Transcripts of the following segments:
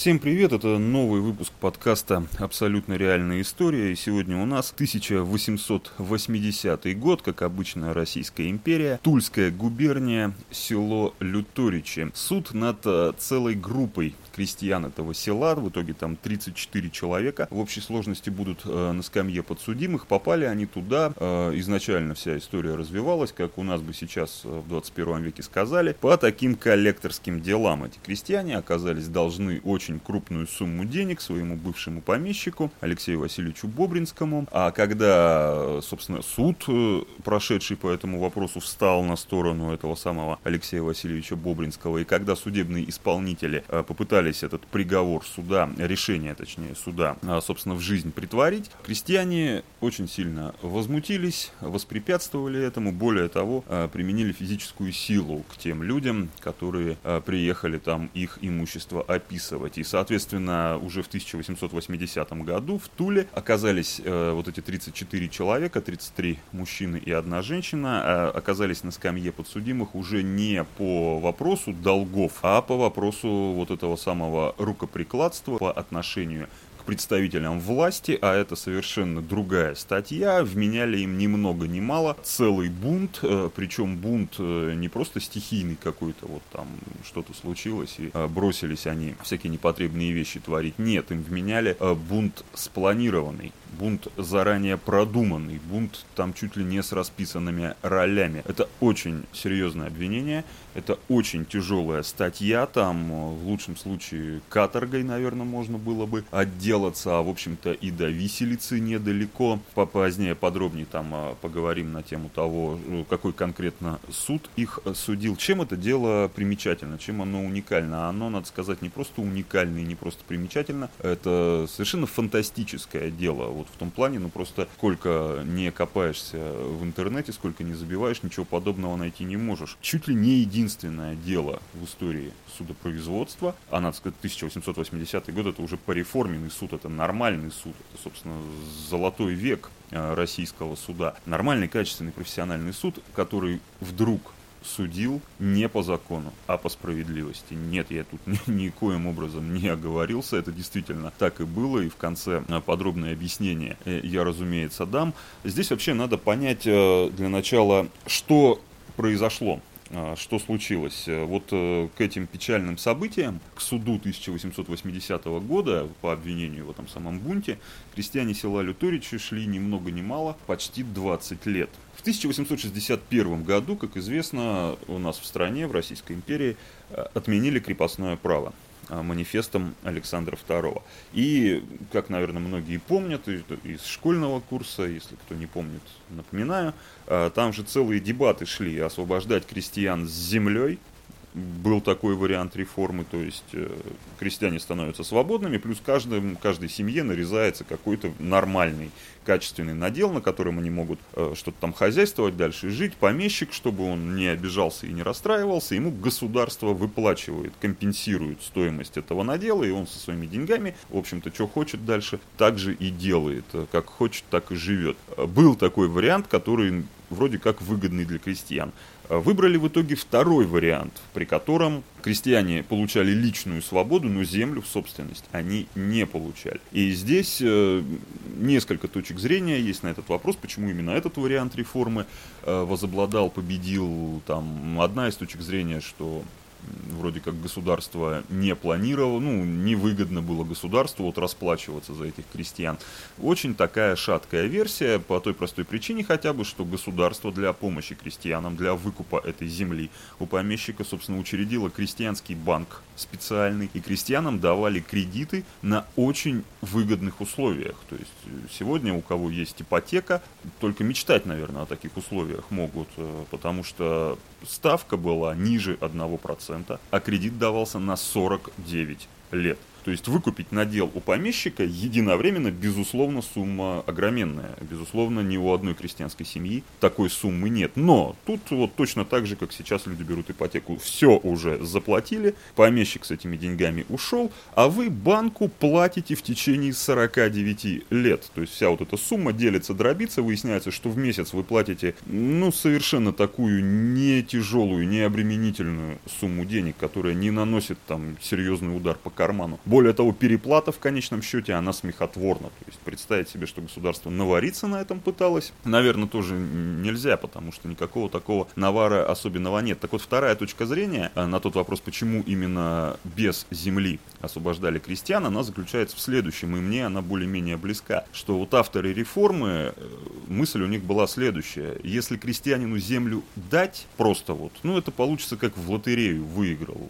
Всем привет, это новый выпуск подкаста «Абсолютно реальная история». И сегодня у нас 1880 год, как обычно, Российская империя, Тульская губерния, село Люторичи. Суд над э, целой группой крестьян этого села, в итоге там 34 человека в общей сложности будут э, на скамье подсудимых. Попали они туда, э, изначально вся история развивалась, как у нас бы сейчас в 21 веке сказали, по таким коллекторским делам. Эти крестьяне оказались должны очень очень крупную сумму денег своему бывшему помещику Алексею Васильевичу Бобринскому. А когда, собственно, суд, э, прошедший по этому вопросу, встал на сторону этого самого Алексея Васильевича Бобринского, и когда судебные исполнители э, попытались этот приговор суда, решение, точнее, суда, э, собственно, в жизнь притворить, крестьяне очень сильно возмутились, воспрепятствовали этому, более того, применили физическую силу к тем людям, которые приехали там их имущество описывать. И, соответственно, уже в 1880 году в Туле оказались э, вот эти 34 человека, 33 мужчины и одна женщина, э, оказались на скамье подсудимых уже не по вопросу долгов, а по вопросу вот этого самого рукоприкладства по отношению представителям власти, а это совершенно другая статья, вменяли им ни много ни мало целый бунт, э, причем бунт э, не просто стихийный какой-то, вот там что-то случилось и э, бросились они всякие непотребные вещи творить. Нет, им вменяли бунт спланированный, бунт заранее продуманный, бунт там чуть ли не с расписанными ролями. Это очень серьезное обвинение, это очень тяжелая статья, там в лучшем случае каторгой, наверное, можно было бы отделаться, а в общем-то и до виселицы недалеко. Позднее подробнее там а, поговорим на тему того, э, какой конкретно суд их судил. Чем это дело примечательно, чем оно уникально? Оно, надо сказать, не просто уникально и не просто примечательно, это совершенно фантастическое дело. Вот в том плане, ну просто сколько не копаешься в интернете, сколько не забиваешь, ничего подобного найти не можешь. Чуть ли не единственное дело в истории судопроизводства, а надо сказать, 1880 год это уже пореформенный суд, это нормальный суд, это, собственно, золотой век э, российского суда. Нормальный, качественный, профессиональный суд, который вдруг судил не по закону, а по справедливости. Нет, я тут ни, никоим образом не оговорился, это действительно так и было, и в конце э, подробное объяснение э, я, разумеется, дам. Здесь вообще надо понять для начала, что произошло. А, что случилось? Э, вот э, к этим печальным событиям, к суду 1880 года по обвинению в этом самом бунте, крестьяне села Люторичи шли ни много ни мало, почти 20 лет. В 1861 году, как известно, у нас в стране, в Российской империи, э, отменили крепостное право. А, манифестом Александра II. И, как, наверное, многие помнят из школьного курса, если кто не помнит, напоминаю, а, там же целые дебаты шли освобождать крестьян с землей, был такой вариант реформы, то есть э, крестьяне становятся свободными, плюс каждым, каждой семье нарезается какой-то нормальный, качественный надел, на котором они могут э, что-то там хозяйствовать дальше, жить. Помещик, чтобы он не обижался и не расстраивался, ему государство выплачивает, компенсирует стоимость этого надела, и он со своими деньгами, в общем-то, что хочет дальше, так же и делает, как хочет, так и живет. Был такой вариант, который вроде как выгодный для крестьян. Выбрали в итоге второй вариант, при котором крестьяне получали личную свободу, но землю в собственность они не получали. И здесь э, несколько точек зрения есть на этот вопрос, почему именно этот вариант реформы э, возобладал, победил. Там одна из точек зрения, что вроде как государство не планировало, ну, невыгодно было государству вот расплачиваться за этих крестьян. Очень такая шаткая версия, по той простой причине хотя бы, что государство для помощи крестьянам, для выкупа этой земли у помещика, собственно, учредило крестьянский банк специальный, и крестьянам давали кредиты на очень выгодных условиях. То есть э, сегодня у кого есть ипотека, только мечтать, наверное, о таких условиях могут, э, потому что ставка была ниже 1%, а кредит давался на 49 лет. То есть выкупить надел у помещика единовременно, безусловно, сумма огроменная. Безусловно, ни у одной крестьянской семьи такой суммы нет. Но тут вот точно так же, как сейчас люди берут ипотеку, все уже заплатили, помещик с этими деньгами ушел, а вы банку платите в течение 49 лет. То есть вся вот эта сумма делится, дробится, выясняется, что в месяц вы платите, ну, совершенно такую не тяжелую, не обременительную сумму денег, которая не наносит там серьезный удар по карману Более того, переплата в конечном счете, она смехотворна. То есть представить себе, что государство навариться на этом пыталось, наверное, тоже нельзя, потому что никакого такого навара особенного нет. Так вот, вторая точка зрения э, на тот вопрос, почему именно без земли освобождали крестьян, она заключается в следующем, и мне она более-менее близка, что вот авторы реформы, э, мысль у них была следующая. Если крестьянину землю дать просто вот, ну это получится как в лотерею выиграл.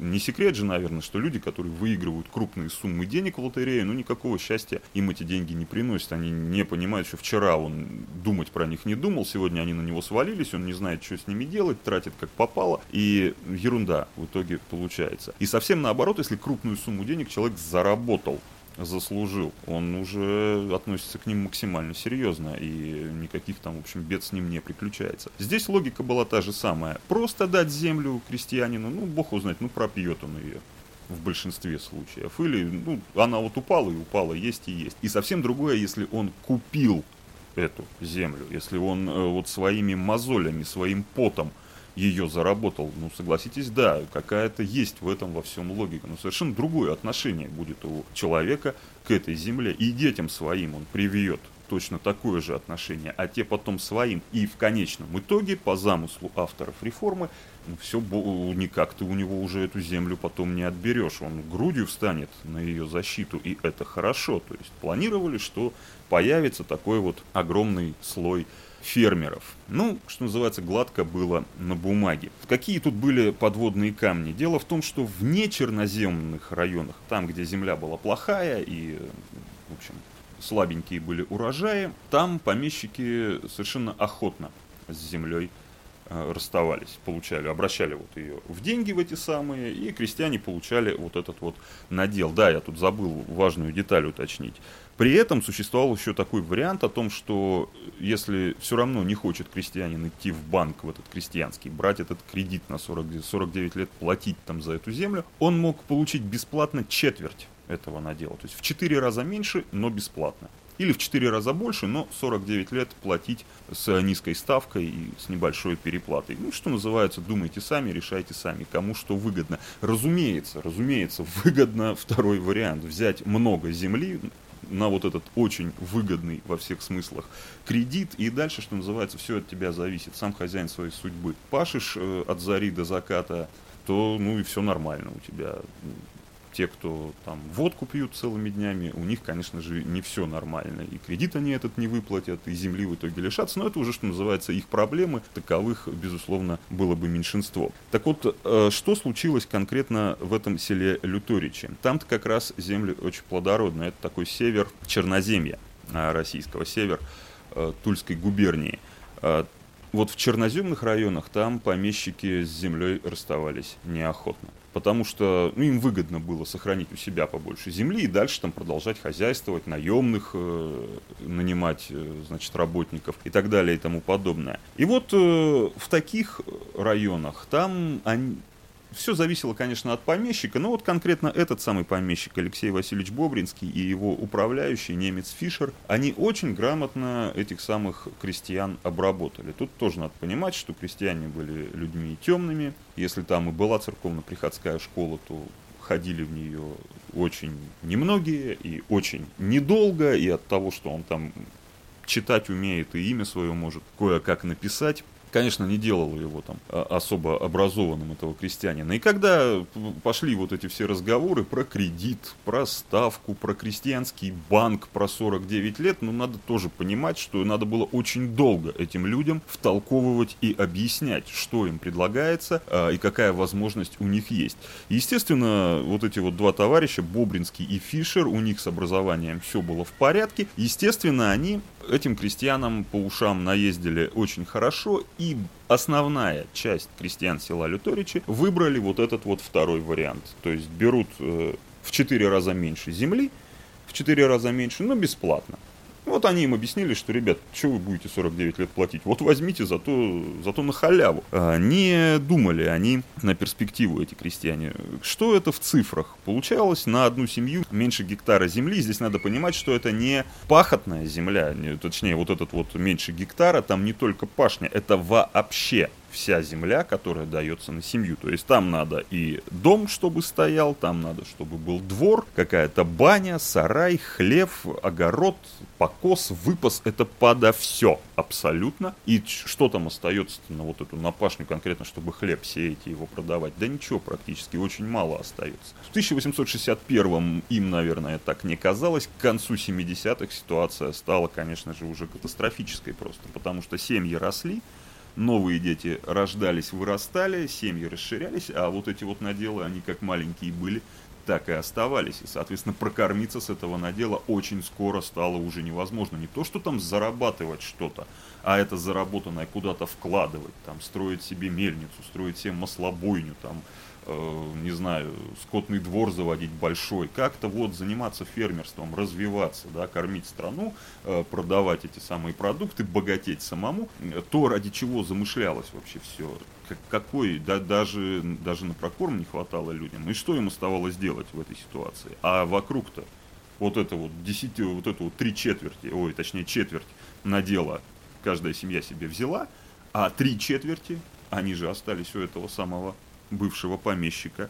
Не секрет же, наверное, что люди, которые выигрывают крупные суммы денег в лотерею, ну никакого счастья им эти деньги не приносят. Они не понимают, что вчера он думать про них не думал, сегодня они на него свалились, он не знает, что с ними делать, тратит как попало, и ерунда в итоге получается. И совсем наоборот, если крупную сумму денег человек заработал, заслужил, он уже относится к ним максимально серьезно, и никаких там, в общем, бед с ним не приключается. Здесь логика была та же самая. Просто дать землю крестьянину, ну, бог узнает, ну, пропьет он ее в большинстве случаев. Или, ну, она вот упала и упала, есть и есть. И совсем другое, если он купил эту землю, если он э, вот своими мозолями, своим потом ее заработал, ну, согласитесь, да, какая-то есть в этом во всем логика. Но совершенно другое отношение будет у человека к этой земле. И детям своим он привьет точно такое же отношение, а те потом своим. И в конечном итоге, по замыслу авторов реформы, ну, все никак ты у него уже эту землю потом не отберешь. Он грудью встанет на ее защиту, и это хорошо. То есть планировали, что появится такой вот огромный слой фермеров. Ну, что называется, гладко было на бумаге. Какие тут были подводные камни? Дело в том, что в нечерноземных районах, там, где земля была плохая и, слабенькие были урожаи, там помещики совершенно охотно с землей Э, расставались, получали, обращали вот ее в деньги в эти самые, и крестьяне получали вот этот вот надел. Да, я тут забыл важную деталь уточнить. При этом существовал еще такой вариант о том, что если все равно не хочет крестьянин идти в банк, в этот крестьянский, брать этот кредит на 40, 49 лет, платить там за эту землю, он мог получить бесплатно четверть этого надела. То есть в 4 раза меньше, но бесплатно. Или в 4 раза больше, но 49 лет платить с низкой ставкой и с небольшой переплатой. Ну, что называется, думайте сами, решайте сами, кому что выгодно. Разумеется, разумеется, выгодно второй вариант. Взять много земли, на вот этот очень выгодный во всех смыслах кредит, и дальше, что называется, все от тебя зависит, сам хозяин своей судьбы. Пашешь э, от зари до заката, то ну и все нормально у тебя те, кто там водку пьют целыми днями, у них, конечно же, не все нормально. И кредит они этот не выплатят, и земли в итоге лишатся. Но это уже, что называется, их проблемы. Таковых, безусловно, было бы меньшинство. Так вот, э, что случилось конкретно в этом селе Люторичи? Там-то как раз земли очень плодородные. Это такой север Черноземья э, российского, север э, Тульской губернии вот в черноземных районах там помещики с землей расставались неохотно потому что ну, им выгодно было сохранить у себя побольше земли и дальше там продолжать хозяйствовать, наемных э, нанимать, э, значит, работников и так далее и тому подобное. И вот э, в таких районах там они, все зависело, конечно, от помещика, но вот конкретно этот самый помещик Алексей Васильевич Бобринский и его управляющий немец Фишер, они очень грамотно этих самых крестьян обработали. Тут тоже надо понимать, что крестьяне были людьми темными. Если там и была церковно-приходская школа, то ходили в нее очень немногие и очень недолго, и от того, что он там читать умеет и имя свое может кое-как написать, конечно, не делало его там а, особо образованным, этого крестьянина. И когда пошли вот эти все разговоры про кредит, про ставку, про крестьянский банк, про 49 лет, ну, надо тоже понимать, что надо было очень долго этим людям втолковывать и объяснять, что им предлагается а, и какая возможность у них есть. Естественно, вот эти вот два товарища, Бобринский и Фишер, у них с образованием все было в порядке. Естественно, они этим крестьянам по ушам наездили очень хорошо, и основная часть крестьян села Люторичи выбрали вот этот вот второй вариант. То есть берут э, в 4 раза меньше земли, в 4 раза меньше, но бесплатно. Вот они им объяснили, что, ребят, что вы будете 49 лет платить? Вот возьмите зато, зато на халяву. А, не думали они на перспективу, эти крестьяне. Что это в цифрах? Получалось на одну семью меньше гектара земли. Здесь надо понимать, что это не пахотная земля, точнее, вот этот вот меньше гектара, там не только пашня, это вообще вся земля, которая дается на семью. То есть там надо и дом, чтобы стоял, там надо, чтобы был двор, какая-то баня, сарай, хлев, огород, покос, выпас. Это подо все абсолютно. И что там остается на вот эту напашню конкретно, чтобы хлеб сеять и его продавать? Да ничего практически, очень мало остается. В 1861 им, наверное, так не казалось. К концу 70-х ситуация стала, конечно же, уже катастрофической просто, потому что семьи росли, новые дети рождались, вырастали, семьи расширялись, а вот эти вот наделы, они как маленькие были, так и оставались. И, соответственно, прокормиться с этого надела очень скоро стало уже невозможно. Не то, что там зарабатывать что-то, а это заработанное куда-то вкладывать, там, строить себе мельницу, строить себе маслобойню, там, не знаю, скотный двор заводить большой, как-то вот заниматься фермерством, развиваться, да, кормить страну, э, продавать эти самые продукты, богатеть самому, то, ради чего замышлялось вообще все, какой, да, даже, даже на прокорм не хватало людям, и что им оставалось делать в этой ситуации, а вокруг-то вот это вот десяти, вот это вот три четверти, ой, точнее четверть надела каждая семья себе взяла, а три четверти, они же остались у этого самого бывшего помещика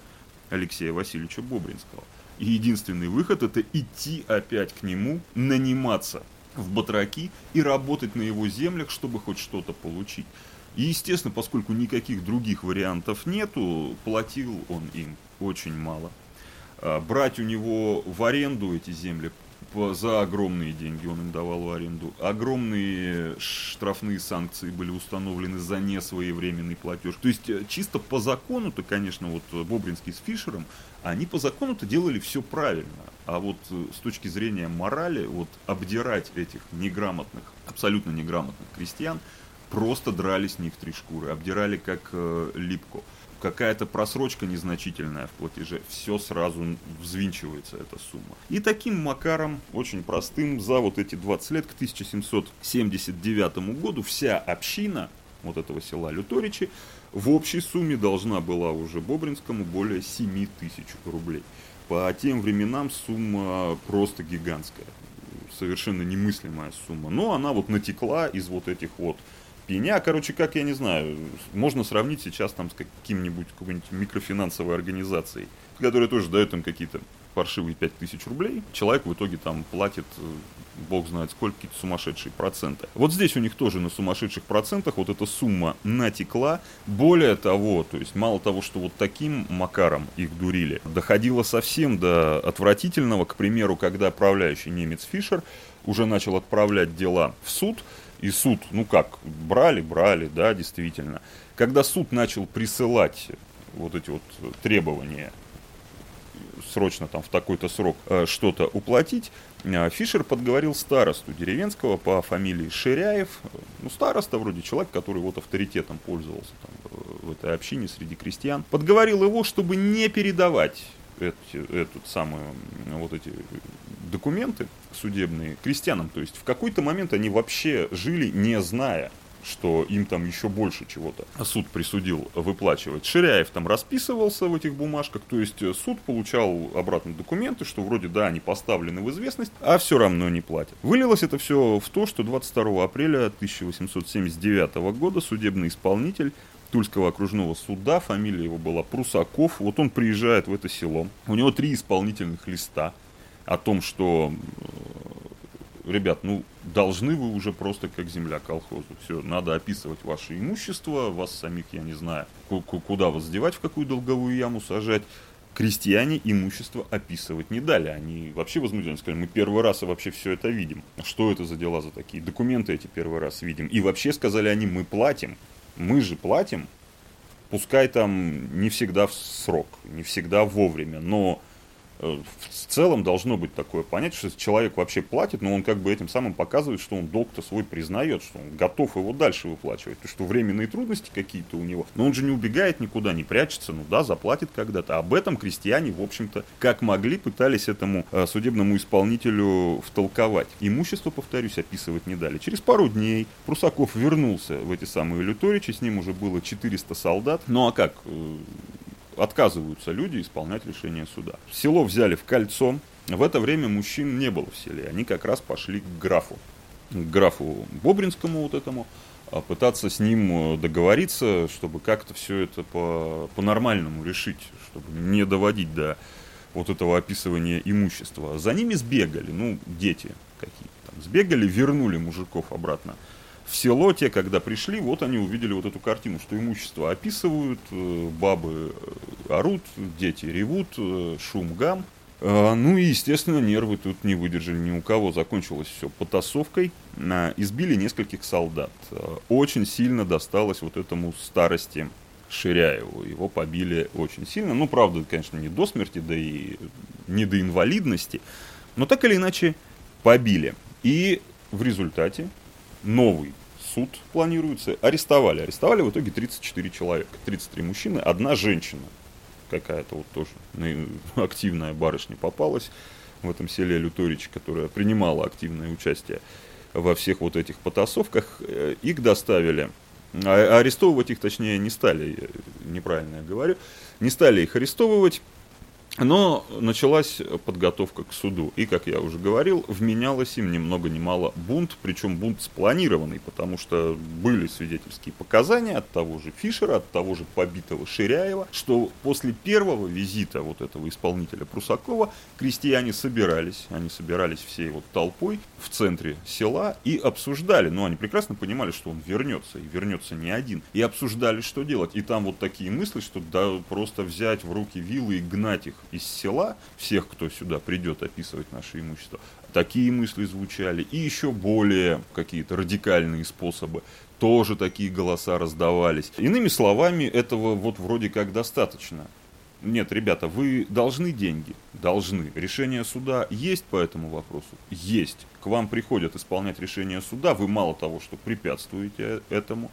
Алексея Васильевича Бобринского. И единственный выход это идти опять к нему, наниматься в батраки и работать на его землях, чтобы хоть что-то получить. И, естественно, поскольку никаких других вариантов нету, платил он им очень мало. А, брать у него в аренду эти земли за огромные деньги он им давал в аренду. Огромные штрафные санкции были установлены за несвоевременный платеж. То есть э, чисто по закону-то, конечно, вот Бобринский с Фишером, они по закону-то делали все правильно. А вот э, с точки зрения морали, вот обдирать этих неграмотных, абсолютно неграмотных крестьян, просто драли с них три шкуры, обдирали как э, липку какая-то просрочка незначительная в платеже, все сразу взвинчивается эта сумма. И таким макаром, очень простым, за вот эти 20 лет к 1779 году вся община вот этого села Люторичи в общей сумме должна была уже Бобринскому более 7 тысяч рублей. По тем временам сумма просто гигантская, совершенно немыслимая сумма. Но она вот натекла из вот этих вот пеня, короче, как я не знаю, можно сравнить сейчас там с каким-нибудь какой-нибудь микрофинансовой организацией, которая тоже дает им какие-то паршивые 5000 рублей, человек в итоге там платит, э, бог знает сколько, какие-то сумасшедшие проценты. Вот здесь у них тоже на сумасшедших процентах вот эта сумма натекла. Более того, то есть мало того, что вот таким макаром их дурили, доходило совсем до отвратительного, к примеру, когда правляющий немец Фишер уже начал отправлять дела в суд, и суд, ну как, брали, брали, да, действительно. Когда суд начал присылать вот эти вот требования срочно там в такой-то срок э, что-то уплатить, э, Фишер подговорил старосту деревенского по фамилии Ширяев, ну староста вроде человек, который вот авторитетом пользовался там, э, в этой общине среди крестьян, подговорил его, чтобы не передавать эти, эту самую, вот эти документы судебные крестьянам. То есть в какой-то момент они вообще жили не зная, что им там еще больше чего-то суд присудил выплачивать. Ширяев там расписывался в этих бумажках, то есть суд получал обратно документы, что вроде да, они поставлены в известность, а все равно не платят. Вылилось это все в то, что 22 апреля 1879 года судебный исполнитель Тульского окружного суда, фамилия его была Прусаков. Вот он приезжает в это село. У него три исполнительных листа о том, что, э, ребят, ну, должны вы уже просто как земля колхозу. Все, надо описывать ваше имущество, вас самих, я не знаю, куда вас девать, в какую долговую яму сажать. Крестьяне имущество описывать не дали. Они вообще возмутились, сказали, мы первый раз вообще все это видим. Что это за дела за такие? Документы эти первый раз видим. И вообще, сказали они, мы платим мы же платим, пускай там не всегда в срок, не всегда вовремя, но в целом должно быть такое понятие, что человек вообще платит, но он как бы этим самым показывает, что он долг-то свой признает, что он готов его дальше выплачивать, то что временные трудности какие-то у него, но он же не убегает никуда, не прячется, ну да, заплатит когда-то. Об этом крестьяне, в общем-то, как могли, пытались этому э, судебному исполнителю втолковать. Имущество, повторюсь, описывать не дали. Через пару дней Прусаков вернулся в эти самые Люторичи, с ним уже было 400 солдат. Ну а как? Э, отказываются люди исполнять решение суда. Село взяли в кольцо. В это время мужчин не было в селе. Они как раз пошли к графу. К графу Бобринскому вот этому. а пытаться с ним договориться, чтобы как-то все это по, по-нормальному решить, чтобы не доводить до вот этого описывания имущества. За ними сбегали, ну, дети какие-то там, сбегали, вернули мужиков обратно в село. Те, когда пришли, вот они увидели вот эту картину, что имущество описывают, э, бабы э, орут, дети ревут, э, шум, гам. А, ну и, естественно, нервы тут не выдержали ни у кого. Закончилось все потасовкой. Избили нескольких солдат. Очень сильно досталось вот этому старости Ширяеву. Его побили очень сильно. Ну, правда, конечно, не до смерти, да и не до инвалидности. Но так или иначе побили. И в результате новый суд планируется. Арестовали. Арестовали в итоге 34 человека. 33 мужчины, одна женщина. Какая-то вот тоже активная барышня попалась в этом селе Люторич, которая принимала активное участие во всех вот этих потасовках. Э, их доставили а, арестовывать их, точнее, не стали, неправильно я говорю, не стали их арестовывать, но началась подготовка к суду. И, как я уже говорил, вменялось им ни много ни мало бунт, причем бунт спланированный, потому что были свидетельские показания от того же Фишера, от того же побитого Ширяева, что после первого визита вот этого исполнителя Прусакова крестьяне собирались, они собирались всей вот толпой в центре села и обсуждали, ну, они прекрасно понимали, что он вернется, и вернется не один, и обсуждали, что делать. И там вот такие мысли, что да, просто взять в руки вилы и гнать их из села, всех, кто сюда придет описывать наше имущество, такие мысли звучали. И еще более какие-то радикальные способы. Тоже такие голоса раздавались. Иными словами, этого вот вроде как достаточно. Нет, ребята, вы должны деньги? Должны. Решение суда есть по этому вопросу? Есть. К вам приходят исполнять решение суда, вы мало того, что препятствуете этому,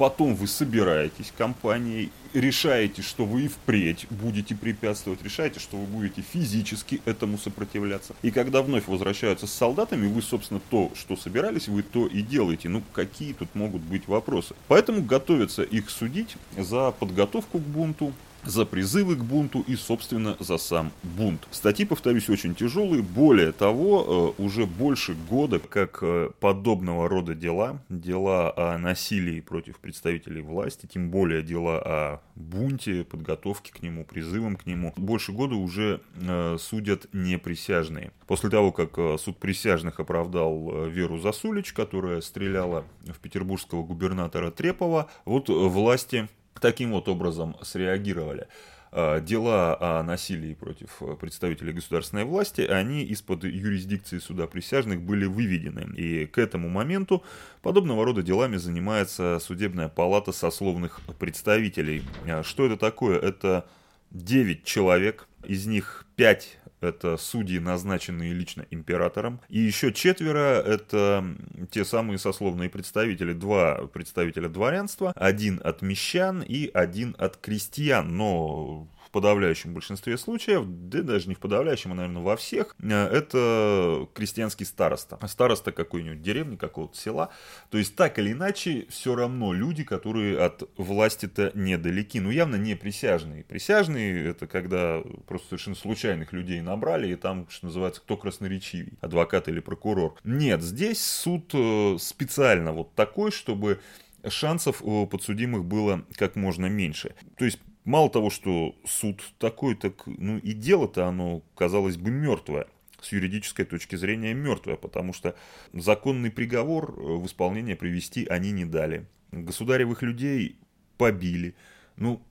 потом вы собираетесь компанией, решаете, что вы и впредь будете препятствовать, решаете, что вы будете физически этому сопротивляться. И когда вновь возвращаются с солдатами, вы, собственно, то, что собирались, вы то и делаете. Ну, какие тут могут быть вопросы? Поэтому готовятся их судить за подготовку к бунту, за призывы к бунту и, собственно, за сам бунт. Статьи, повторюсь, очень тяжелые. Более того, э, уже больше года, как э, подобного рода дела, дела о насилии против представителей власти, тем более дела о бунте, подготовке к нему, призывам к нему, больше года уже э, судят неприсяжные. После того, как суд присяжных оправдал Веру Засулич, которая стреляла в петербургского губернатора Трепова, вот власти таким вот образом среагировали. А, дела о насилии против представителей государственной власти, они из-под юрисдикции суда присяжных были выведены. И к этому моменту подобного рода делами занимается судебная палата сословных представителей. А что это такое? Это 9 человек, из них 5 это судьи, назначенные лично императором. И еще четверо – это те самые сословные представители. Два представителя дворянства, один от мещан и один от крестьян. Но подавляющем большинстве случаев, да даже не в подавляющем, а, наверное, во всех, э, это крестьянский староста. Староста какой-нибудь деревни, какого-то села. То есть, так или иначе, все равно люди, которые от власти-то недалеки. Ну, явно не присяжные. Присяжные – это когда просто совершенно случайных людей набрали, и там, что называется, кто красноречивый, адвокат или прокурор. Нет, здесь суд э, специально вот такой, чтобы шансов у подсудимых было как можно меньше. То есть Мало того, что суд такой, так ну и дело-то оно, казалось бы, мертвое. С юридической точки зрения мертвое, потому что законный приговор э, в исполнение привести они не дали. Государевых людей побили. Ну,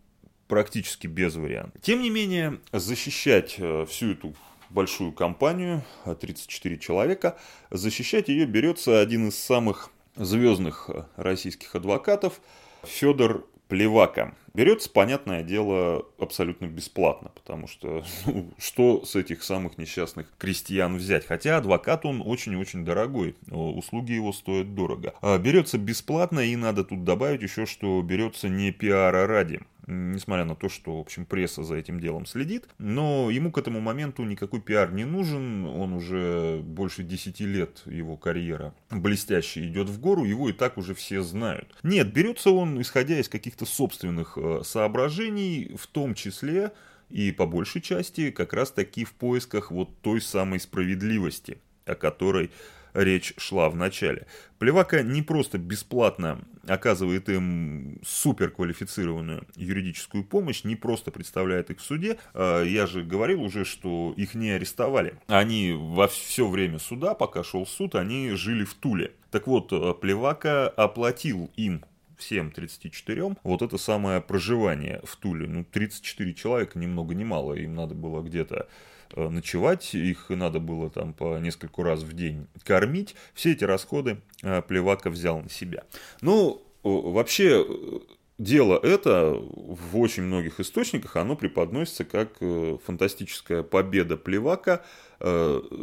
практически без вариантов. Тем не менее, защищать э, всю эту большую компанию, 34 человека, защищать ее берется один из самых звездных э, российских адвокатов, Федор Плевака. Берется, понятное дело, абсолютно бесплатно, потому что ну, что с этих самых несчастных крестьян взять? Хотя адвокат он очень-очень дорогой, услуги его стоят дорого. А берется бесплатно и надо тут добавить еще, что берется не пиара ради несмотря на то, что, в общем, пресса за этим делом следит. Но ему к этому моменту никакой пиар не нужен, он уже больше 10 лет, его карьера блестяще идет в гору, его и так уже все знают. Нет, берется он, исходя из каких-то собственных э, соображений, в том числе и по большей части как раз таки в поисках вот той самой справедливости, о которой речь шла в начале. Плевака не просто бесплатно оказывает им суперквалифицированную юридическую помощь, не просто представляет их в суде. А, я же говорил уже, что их не арестовали. Они во все время суда, пока шел суд, они жили в Туле. Так вот, Плевака оплатил им всем 34, вот это самое проживание в Туле. Ну, 34 человека, ни много ни мало, им надо было где-то э, ночевать, их надо было там по нескольку раз в день кормить. Все эти расходы э, Плевака взял на себя. Ну, вообще, дело это в очень многих источниках, оно преподносится как э, фантастическая победа Плевака Э,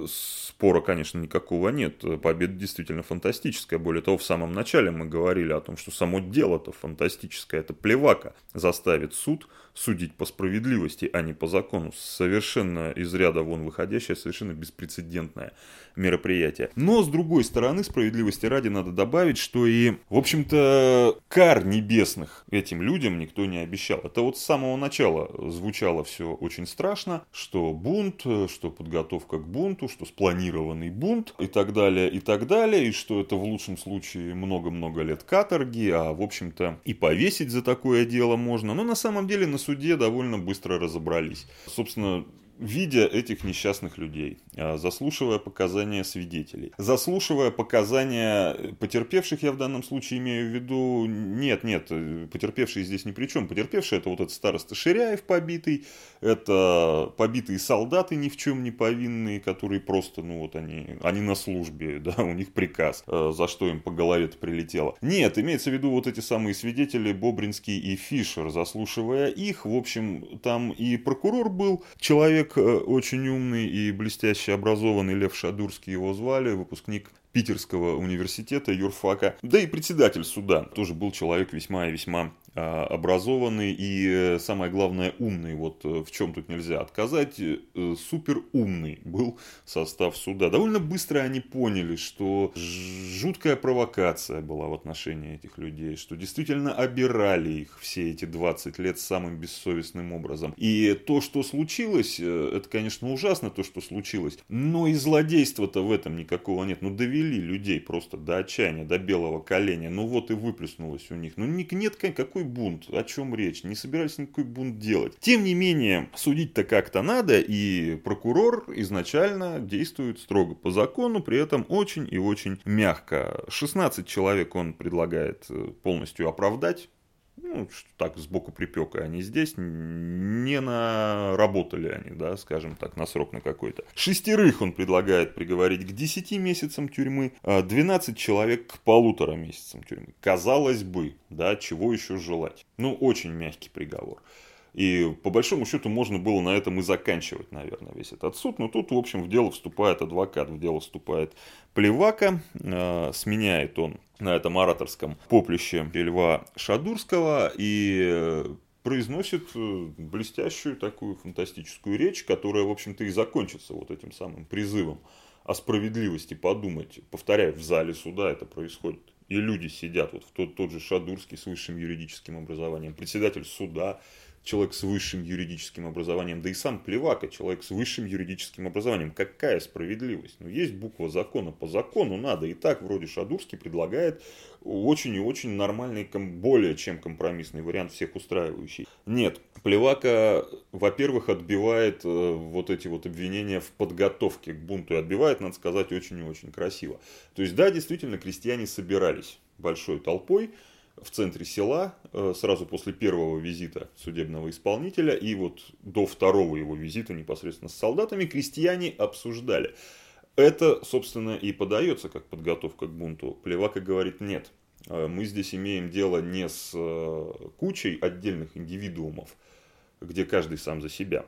спора, конечно, никакого нет. Победа действительно фантастическая. Более того, в самом начале мы говорили о том, что само дело-то фантастическое. Это плевака заставит суд судить по справедливости, а не по закону. Совершенно из ряда вон выходящее, совершенно беспрецедентное мероприятие. Но, с другой стороны, справедливости ради надо добавить, что и, в общем-то, кар небесных этим людям никто не обещал. Это вот с самого начала звучало все очень страшно, что бунт, что подготовка к бунту, что спланированный бунт и так далее, и так далее, и что это в лучшем случае много-много лет каторги, а в общем-то и повесить за такое дело можно. Но на самом деле на суде довольно быстро разобрались. Собственно, видя этих несчастных людей, а, заслушивая показания свидетелей, заслушивая показания потерпевших, я в данном случае имею в виду, нет, нет, потерпевшие здесь ни при чем, потерпевшие это вот этот староста Ширяев побитый, это побитые солдаты ни в чем не повинные, которые просто, ну вот они, они на службе, да, у них приказ, а, за что им по голове-то прилетело. Нет, имеется в виду вот эти самые свидетели Бобринский и Фишер, заслушивая их, в общем, там и прокурор был, человек э, очень умный и блестяще образованный, Лев Шадурский его звали, выпускник Питерского университета, юрфака, да и председатель суда, тоже был человек весьма и весьма образованный и, э, самое главное, умный. Вот э, в чем тут нельзя отказать. Э, супер умный был состав суда. Довольно быстро они поняли, что жуткая провокация была в отношении этих людей, что действительно обирали их все эти 20 лет самым бессовестным образом. И то, что случилось, это, конечно, ужасно, то, что случилось, но и злодейства-то в этом никакого нет. Ну, довели людей просто до отчаяния, до белого коленя. Ну, вот и выплеснулось у них. Ну, нет какой бунт? О чем речь? Не собирались никакой бунт делать. Тем не менее, судить-то как-то надо, и прокурор изначально действует строго по закону, при этом очень и очень мягко. 16 человек он предлагает э, полностью оправдать ну, так, сбоку припека они здесь, не наработали они, да, скажем так, на срок на какой-то. Шестерых он предлагает приговорить к 10 месяцам тюрьмы, а 12 человек к полутора месяцам тюрьмы. Казалось бы, да, чего еще желать. Ну, очень мягкий приговор. И по большому счету можно было на этом и заканчивать, наверное, весь этот суд. Но тут, в общем, в дело вступает адвокат, в дело вступает Плевака, э, сменяет он на этом ораторском поприще Льва Шадурского и э, произносит э, блестящую такую фантастическую речь, которая, в общем-то, и закончится вот этим самым призывом о справедливости подумать. Повторяю, в зале суда это происходит. И люди сидят, вот в тот, тот же Шадурский с высшим юридическим образованием, председатель суда, человек с высшим юридическим образованием, да и сам Плевака, человек с высшим юридическим образованием. Какая справедливость? Ну, есть буква закона, по закону надо. И так вроде Шадурский предлагает очень и очень нормальный, более чем компромиссный вариант, всех устраивающий. Нет, Плевака, во-первых, отбивает э, вот эти вот обвинения в подготовке к бунту. И отбивает, надо сказать, очень и очень красиво. То есть, да, действительно, крестьяне собирались большой толпой, в центре села э, сразу после первого визита судебного исполнителя и вот до второго его визита непосредственно с солдатами крестьяне обсуждали. Это, собственно, и подается как подготовка к бунту. Плевака говорит, нет, э, мы здесь имеем дело не с э, кучей отдельных индивидуумов, где каждый сам за себя.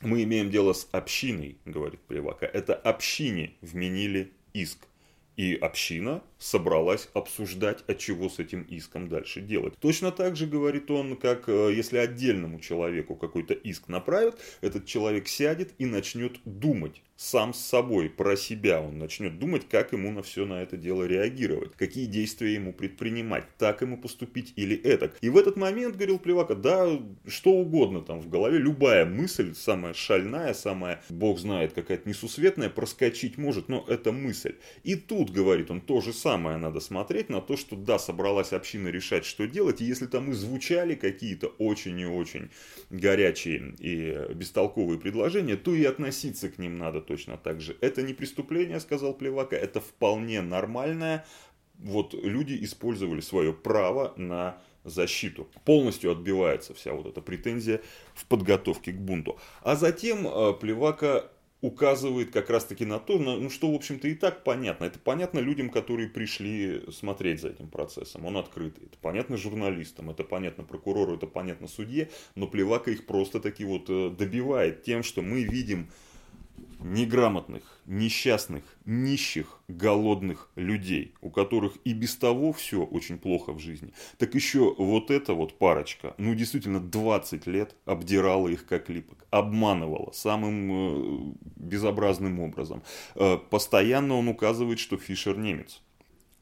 Мы имеем дело с общиной, говорит Плевака. Это общине вменили иск. И община собралась обсуждать, от чего с этим иском дальше делать. Точно так же говорит он, как э, если отдельному человеку какой-то иск направят, этот человек сядет и начнет думать сам с собой, про себя. Он начнет думать, как ему на все на это дело реагировать, какие действия ему предпринимать, так ему поступить или это. И в этот момент, говорил Плевака, да, что угодно там в голове, любая мысль, самая шальная, самая, бог знает, какая-то несусветная, проскочить может, но это мысль. И тут, говорит он, то же самое надо смотреть на то, что да, собралась община решать, что делать, и если там и звучали какие-то очень и очень горячие и бестолковые предложения, то и относиться к ним надо точно так же. Это не преступление, сказал Плевака, это вполне нормальное. Вот люди использовали свое право на защиту. Полностью отбивается вся вот эта претензия в подготовке к бунту. А затем э, Плевака указывает как раз-таки на то, ну что, в общем-то, и так понятно. Это понятно людям, которые пришли смотреть за этим процессом. Он открытый. Это понятно журналистам, это понятно прокурору, это понятно судье. Но Плевака их просто-таки вот э, добивает тем, что мы видим неграмотных, несчастных, нищих, голодных людей, у которых и без того все очень плохо в жизни, так еще вот эта вот парочка, ну действительно 20 лет обдирала их как липок, обманывала самым э, безобразным образом. Э, постоянно он указывает, что Фишер немец.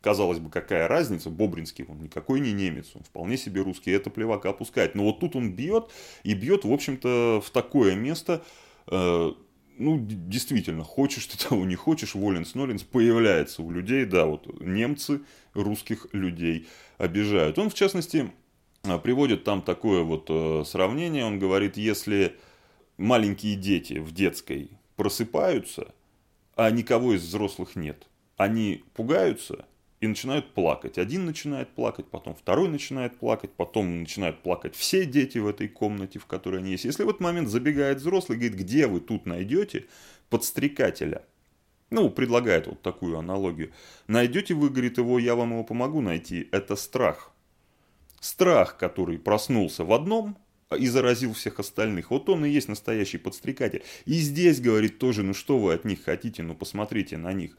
Казалось бы, какая разница, Бобринский он никакой не немец, он вполне себе русский, это плевака опускает. Но вот тут он бьет, и бьет, в общем-то, в такое место, э, ну, действительно, хочешь ты того, не хочешь, Воленс Ноленс появляется у людей, да, вот немцы русских людей обижают. Он, в частности, а, приводит там такое вот э, сравнение, он говорит, если маленькие дети в детской просыпаются, а никого из взрослых нет, они пугаются и начинают плакать. Один начинает плакать, потом второй начинает плакать, потом начинают плакать все дети в этой комнате, в которой они есть. Если в этот момент забегает взрослый и говорит, где вы тут найдете подстрекателя, ну, предлагает вот такую аналогию. Найдете вы, говорит, его, я вам его помогу найти. Это страх. Страх, который проснулся в одном и заразил всех остальных. Вот он и есть настоящий подстрекатель. И здесь, говорит, тоже, ну что вы от них хотите, ну посмотрите на них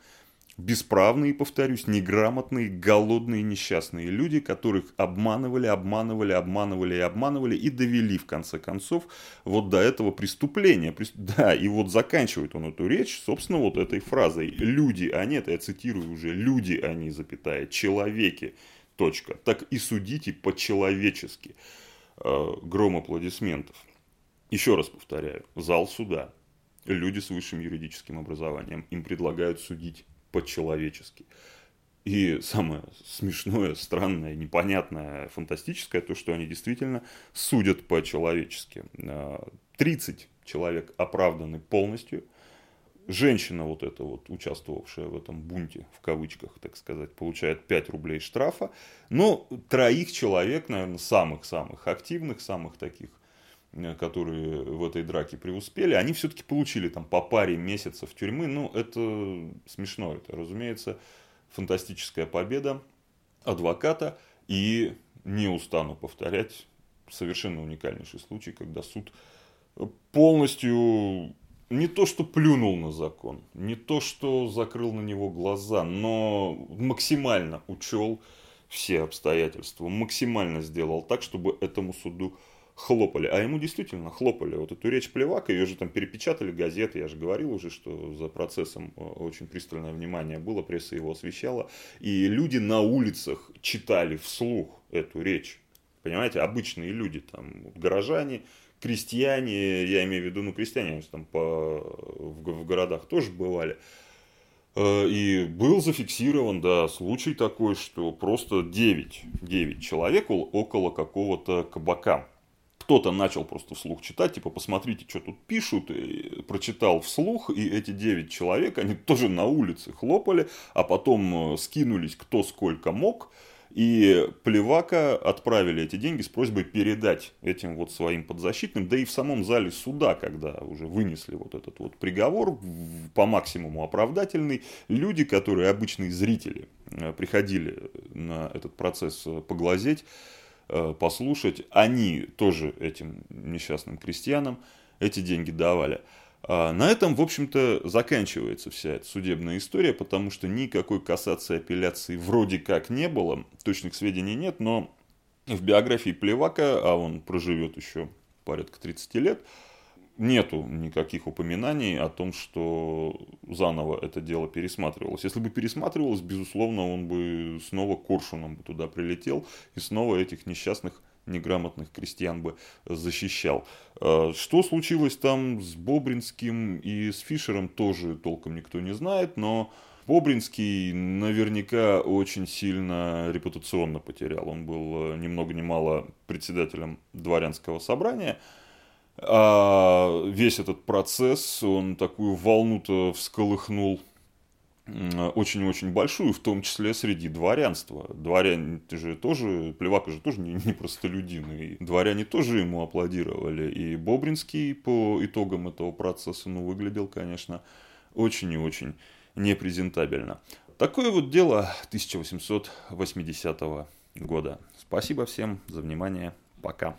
бесправные, повторюсь, неграмотные, голодные, несчастные люди, которых обманывали, обманывали, обманывали и обманывали и довели в конце концов вот до этого преступления. Да, и вот заканчивает он эту речь, собственно, вот этой фразой. Люди, а нет, я цитирую уже, люди они, запятая, человеки, точка. Так и судите по-человечески. Э, гром аплодисментов. Еще раз повторяю, зал суда. Люди с высшим юридическим образованием. Им предлагают судить по-человечески. И самое смешное, странное, непонятное, фантастическое, то, что они действительно судят по-человечески. 30 а, человек оправданы полностью. Женщина вот эта вот, участвовавшая в этом бунте, в кавычках, так сказать, получает 5 рублей штрафа. Но троих человек, наверное, самых-самых активных, самых таких которые в этой драке преуспели, они все-таки получили там по паре месяцев тюрьмы. Ну, это смешно, это, разумеется, фантастическая победа адвоката. И не устану повторять, совершенно уникальнейший случай, когда суд полностью не то что плюнул на закон, не то что закрыл на него глаза, но максимально учел все обстоятельства, максимально сделал так, чтобы этому суду хлопали. А ему действительно хлопали. Вот эту речь Плевака, ее же там перепечатали газеты. Я же говорил уже, что за процессом э, очень пристальное внимание было, пресса его освещала. И люди на улицах читали вслух эту речь. Понимаете, обычные люди, там, горожане, крестьяне, я имею в виду, ну, крестьяне там по, в, в городах тоже бывали. Э, и был зафиксирован, да, случай такой, что просто 9, 9 человек около какого-то кабака кто-то начал просто вслух читать, типа, посмотрите, что тут пишут, и прочитал вслух, и эти девять человек, они тоже на улице хлопали, а потом э, скинулись кто сколько мог, и Плевака отправили эти деньги с просьбой передать этим вот своим подзащитным, да и в самом зале суда, когда уже вынесли вот этот вот приговор, по максимуму оправдательный, люди, которые обычные зрители, э, приходили на этот процесс э, поглазеть, послушать. Они тоже этим несчастным крестьянам эти деньги давали. А на этом, в общем-то, заканчивается вся эта судебная история, потому что никакой кассации апелляции вроде как не было, точных сведений нет, но в биографии Плевака, а он проживет еще порядка 30 лет, нету никаких упоминаний о том, что заново это дело пересматривалось. Если бы пересматривалось, безусловно, он бы снова коршуном бы туда прилетел и снова этих несчастных неграмотных крестьян бы защищал. А, что случилось там с Бобринским и с Фишером, тоже толком никто не знает, но Бобринский наверняка очень сильно репутационно потерял. Он был э, ни много ни мало председателем дворянского собрания. А весь этот процесс, он такую волну-то всколыхнул очень-очень большую, в том числе среди дворянства. Дворяне же тоже, Плевака же тоже не, не простолюдин, и дворяне тоже ему аплодировали. И Бобринский по итогам этого процесса, ну, выглядел, конечно, очень и очень непрезентабельно. Такое вот дело 1880 года. Спасибо всем за внимание. Пока.